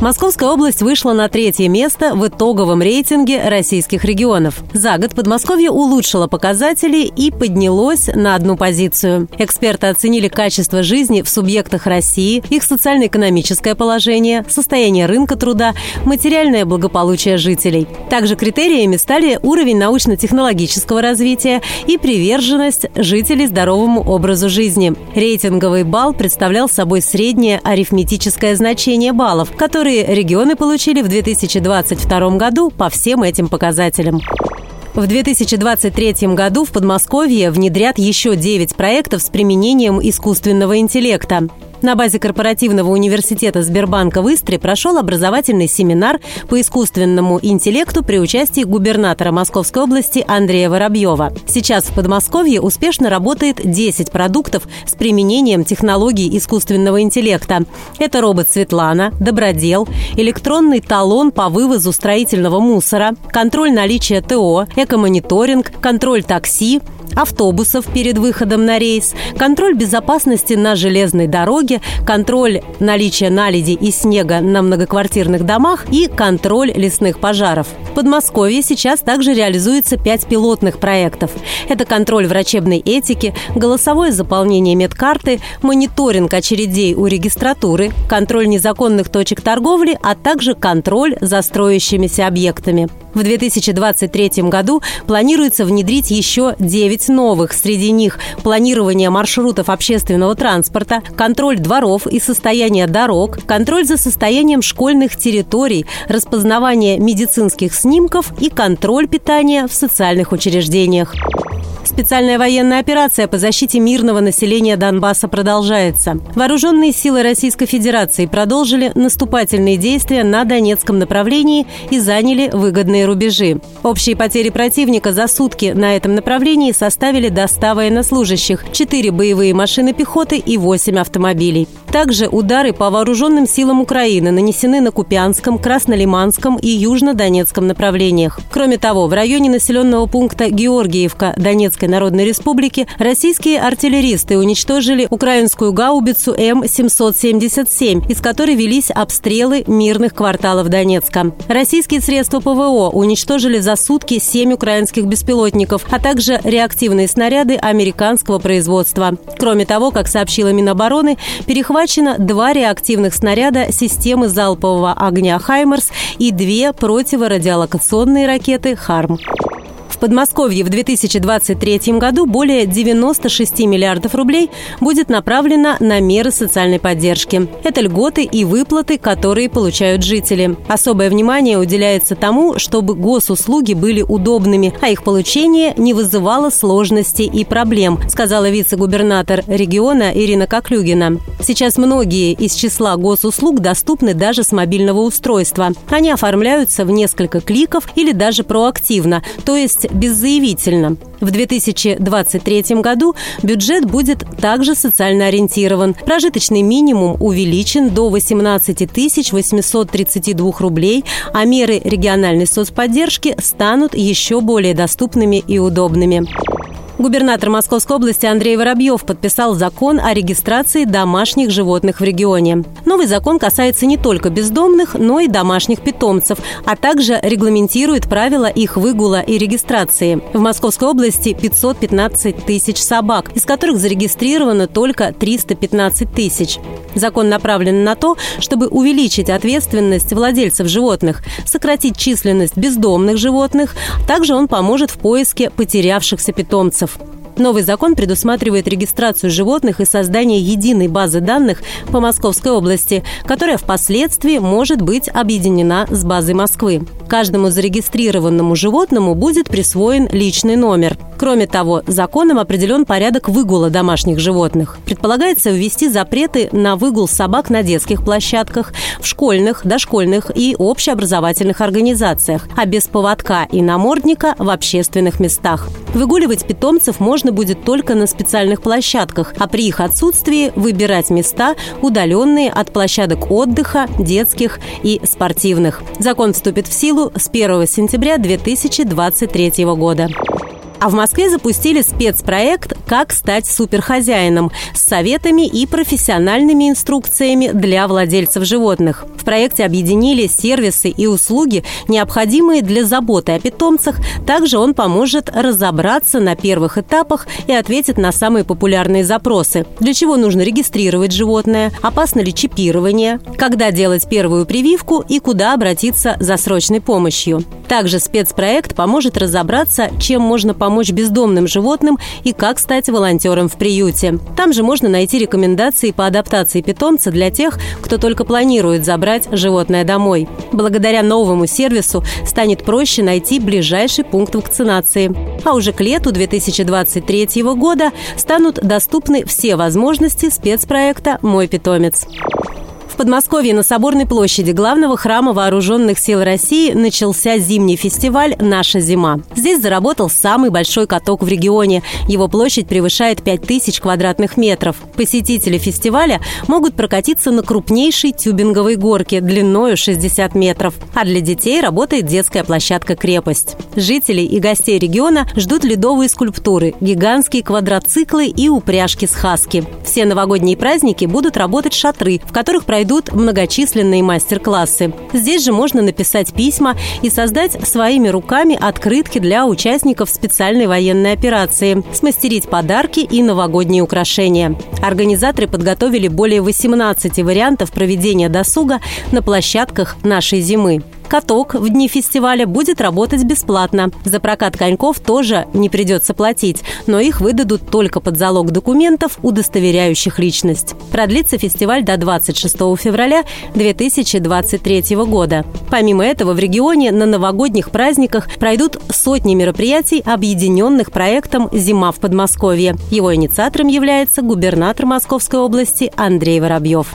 Московская область вышла на третье место в итоговом рейтинге российских регионов. За год Подмосковье улучшило показатели и поднялось на одну позицию. Эксперты оценили качество жизни в субъектах России, их социально-экономическое положение, состояние рынка труда, материальное благополучие жителей. Также критериями стали уровень научно-технологического развития и приверженность жителей здоровому образу жизни. Рейтинговый балл представлял собой среднее арифметическое значение баллов, которые которые регионы получили в 2022 году по всем этим показателям. В 2023 году в Подмосковье внедрят еще 9 проектов с применением искусственного интеллекта. На базе корпоративного университета Сбербанка в Истре прошел образовательный семинар по искусственному интеллекту при участии губернатора Московской области Андрея Воробьева. Сейчас в Подмосковье успешно работает 10 продуктов с применением технологий искусственного интеллекта. Это робот Светлана, Добродел, электронный талон по вывозу строительного мусора, контроль наличия ТО, экомониторинг, контроль такси, автобусов перед выходом на рейс, контроль безопасности на железной дороге, контроль наличия наледи и снега на многоквартирных домах и контроль лесных пожаров. В Подмосковье сейчас также реализуется пять пилотных проектов. Это контроль врачебной этики, голосовое заполнение медкарты, мониторинг очередей у регистратуры, контроль незаконных точек торговли, а также контроль за строящимися объектами. В 2023 году планируется внедрить еще 9 новых. Среди них планирование маршрутов общественного транспорта, контроль дворов и состояние дорог, контроль за состоянием школьных территорий, распознавание медицинских снимков и контроль питания в социальных учреждениях. Специальная военная операция по защите мирного населения Донбасса продолжается. Вооруженные силы Российской Федерации продолжили наступательные действия на Донецком направлении и заняли выгодные рубежи. Общие потери противника за сутки на этом направлении составили до 100 военнослужащих, 4 боевые машины пехоты и 8 автомобилей. Также удары по вооруженным силам Украины нанесены на Купянском, Краснолиманском и Южно-Донецком направлениях. Кроме того, в районе населенного пункта Георгиевка Донецкой Луганской Народной Республики российские артиллеристы уничтожили украинскую гаубицу М-777, из которой велись обстрелы мирных кварталов Донецка. Российские средства ПВО уничтожили за сутки семь украинских беспилотников, а также реактивные снаряды американского производства. Кроме того, как сообщила Минобороны, перехвачено два реактивных снаряда системы залпового огня «Хаймерс» и две противорадиолокационные ракеты «Харм». В Подмосковье в 2023 году более 96 миллиардов рублей будет направлено на меры социальной поддержки. Это льготы и выплаты, которые получают жители. Особое внимание уделяется тому, чтобы госуслуги были удобными, а их получение не вызывало сложностей и проблем, сказала вице-губернатор региона Ирина Коклюгина. Сейчас многие из числа госуслуг доступны даже с мобильного устройства. Они оформляются в несколько кликов или даже проактивно, то есть беззаявительно. В 2023 году бюджет будет также социально ориентирован. Прожиточный минимум увеличен до 18 832 рублей, а меры региональной соцподдержки станут еще более доступными и удобными. Губернатор Московской области Андрей Воробьев подписал закон о регистрации домашних животных в регионе. Новый закон касается не только бездомных, но и домашних питомцев, а также регламентирует правила их выгула и регистрации. В Московской области 515 тысяч собак, из которых зарегистрировано только 315 тысяч. Закон направлен на то, чтобы увеличить ответственность владельцев животных, сократить численность бездомных животных. Также он поможет в поиске потерявшихся питомцев. Курасов. Новый закон предусматривает регистрацию животных и создание единой базы данных по Московской области, которая впоследствии может быть объединена с базой Москвы. Каждому зарегистрированному животному будет присвоен личный номер. Кроме того, законом определен порядок выгула домашних животных. Предполагается ввести запреты на выгул собак на детских площадках, в школьных, дошкольных и общеобразовательных организациях, а без поводка и намордника в общественных местах. Выгуливать питомцев можно можно будет только на специальных площадках, а при их отсутствии выбирать места, удаленные от площадок отдыха, детских и спортивных. Закон вступит в силу с 1 сентября 2023 года. А в Москве запустили спецпроект «Как стать суперхозяином» с советами и профессиональными инструкциями для владельцев животных. В проекте объединили сервисы и услуги, необходимые для заботы о питомцах. Также он поможет разобраться на первых этапах и ответит на самые популярные запросы. Для чего нужно регистрировать животное, опасно ли чипирование, когда делать первую прививку и куда обратиться за срочной помощью. Также спецпроект поможет разобраться, чем можно помочь бездомным животным и как стать волонтером в приюте. Там же можно найти рекомендации по адаптации питомца для тех, кто только планирует забрать животное домой. Благодаря новому сервису станет проще найти ближайший пункт вакцинации. А уже к лету 2023 года станут доступны все возможности спецпроекта «Мой питомец». Подмосковье на Соборной площади главного храма Вооруженных сил России начался зимний фестиваль «Наша зима». Здесь заработал самый большой каток в регионе. Его площадь превышает 5000 квадратных метров. Посетители фестиваля могут прокатиться на крупнейшей тюбинговой горке длиною 60 метров. А для детей работает детская площадка «Крепость». Жителей и гостей региона ждут ледовые скульптуры, гигантские квадроциклы и упряжки с хаски. Все новогодние праздники будут работать шатры, в которых пройдут пройдут многочисленные мастер-классы. Здесь же можно написать письма и создать своими руками открытки для участников специальной военной операции, смастерить подарки и новогодние украшения. Организаторы подготовили более 18 вариантов проведения досуга на площадках нашей зимы. Каток в дни фестиваля будет работать бесплатно. За прокат коньков тоже не придется платить, но их выдадут только под залог документов, удостоверяющих личность. Продлится фестиваль до 26 февраля 2023 года. Помимо этого, в регионе на новогодних праздниках пройдут сотни мероприятий, объединенных проектом «Зима в Подмосковье». Его инициатором является губернатор Московской области Андрей Воробьев.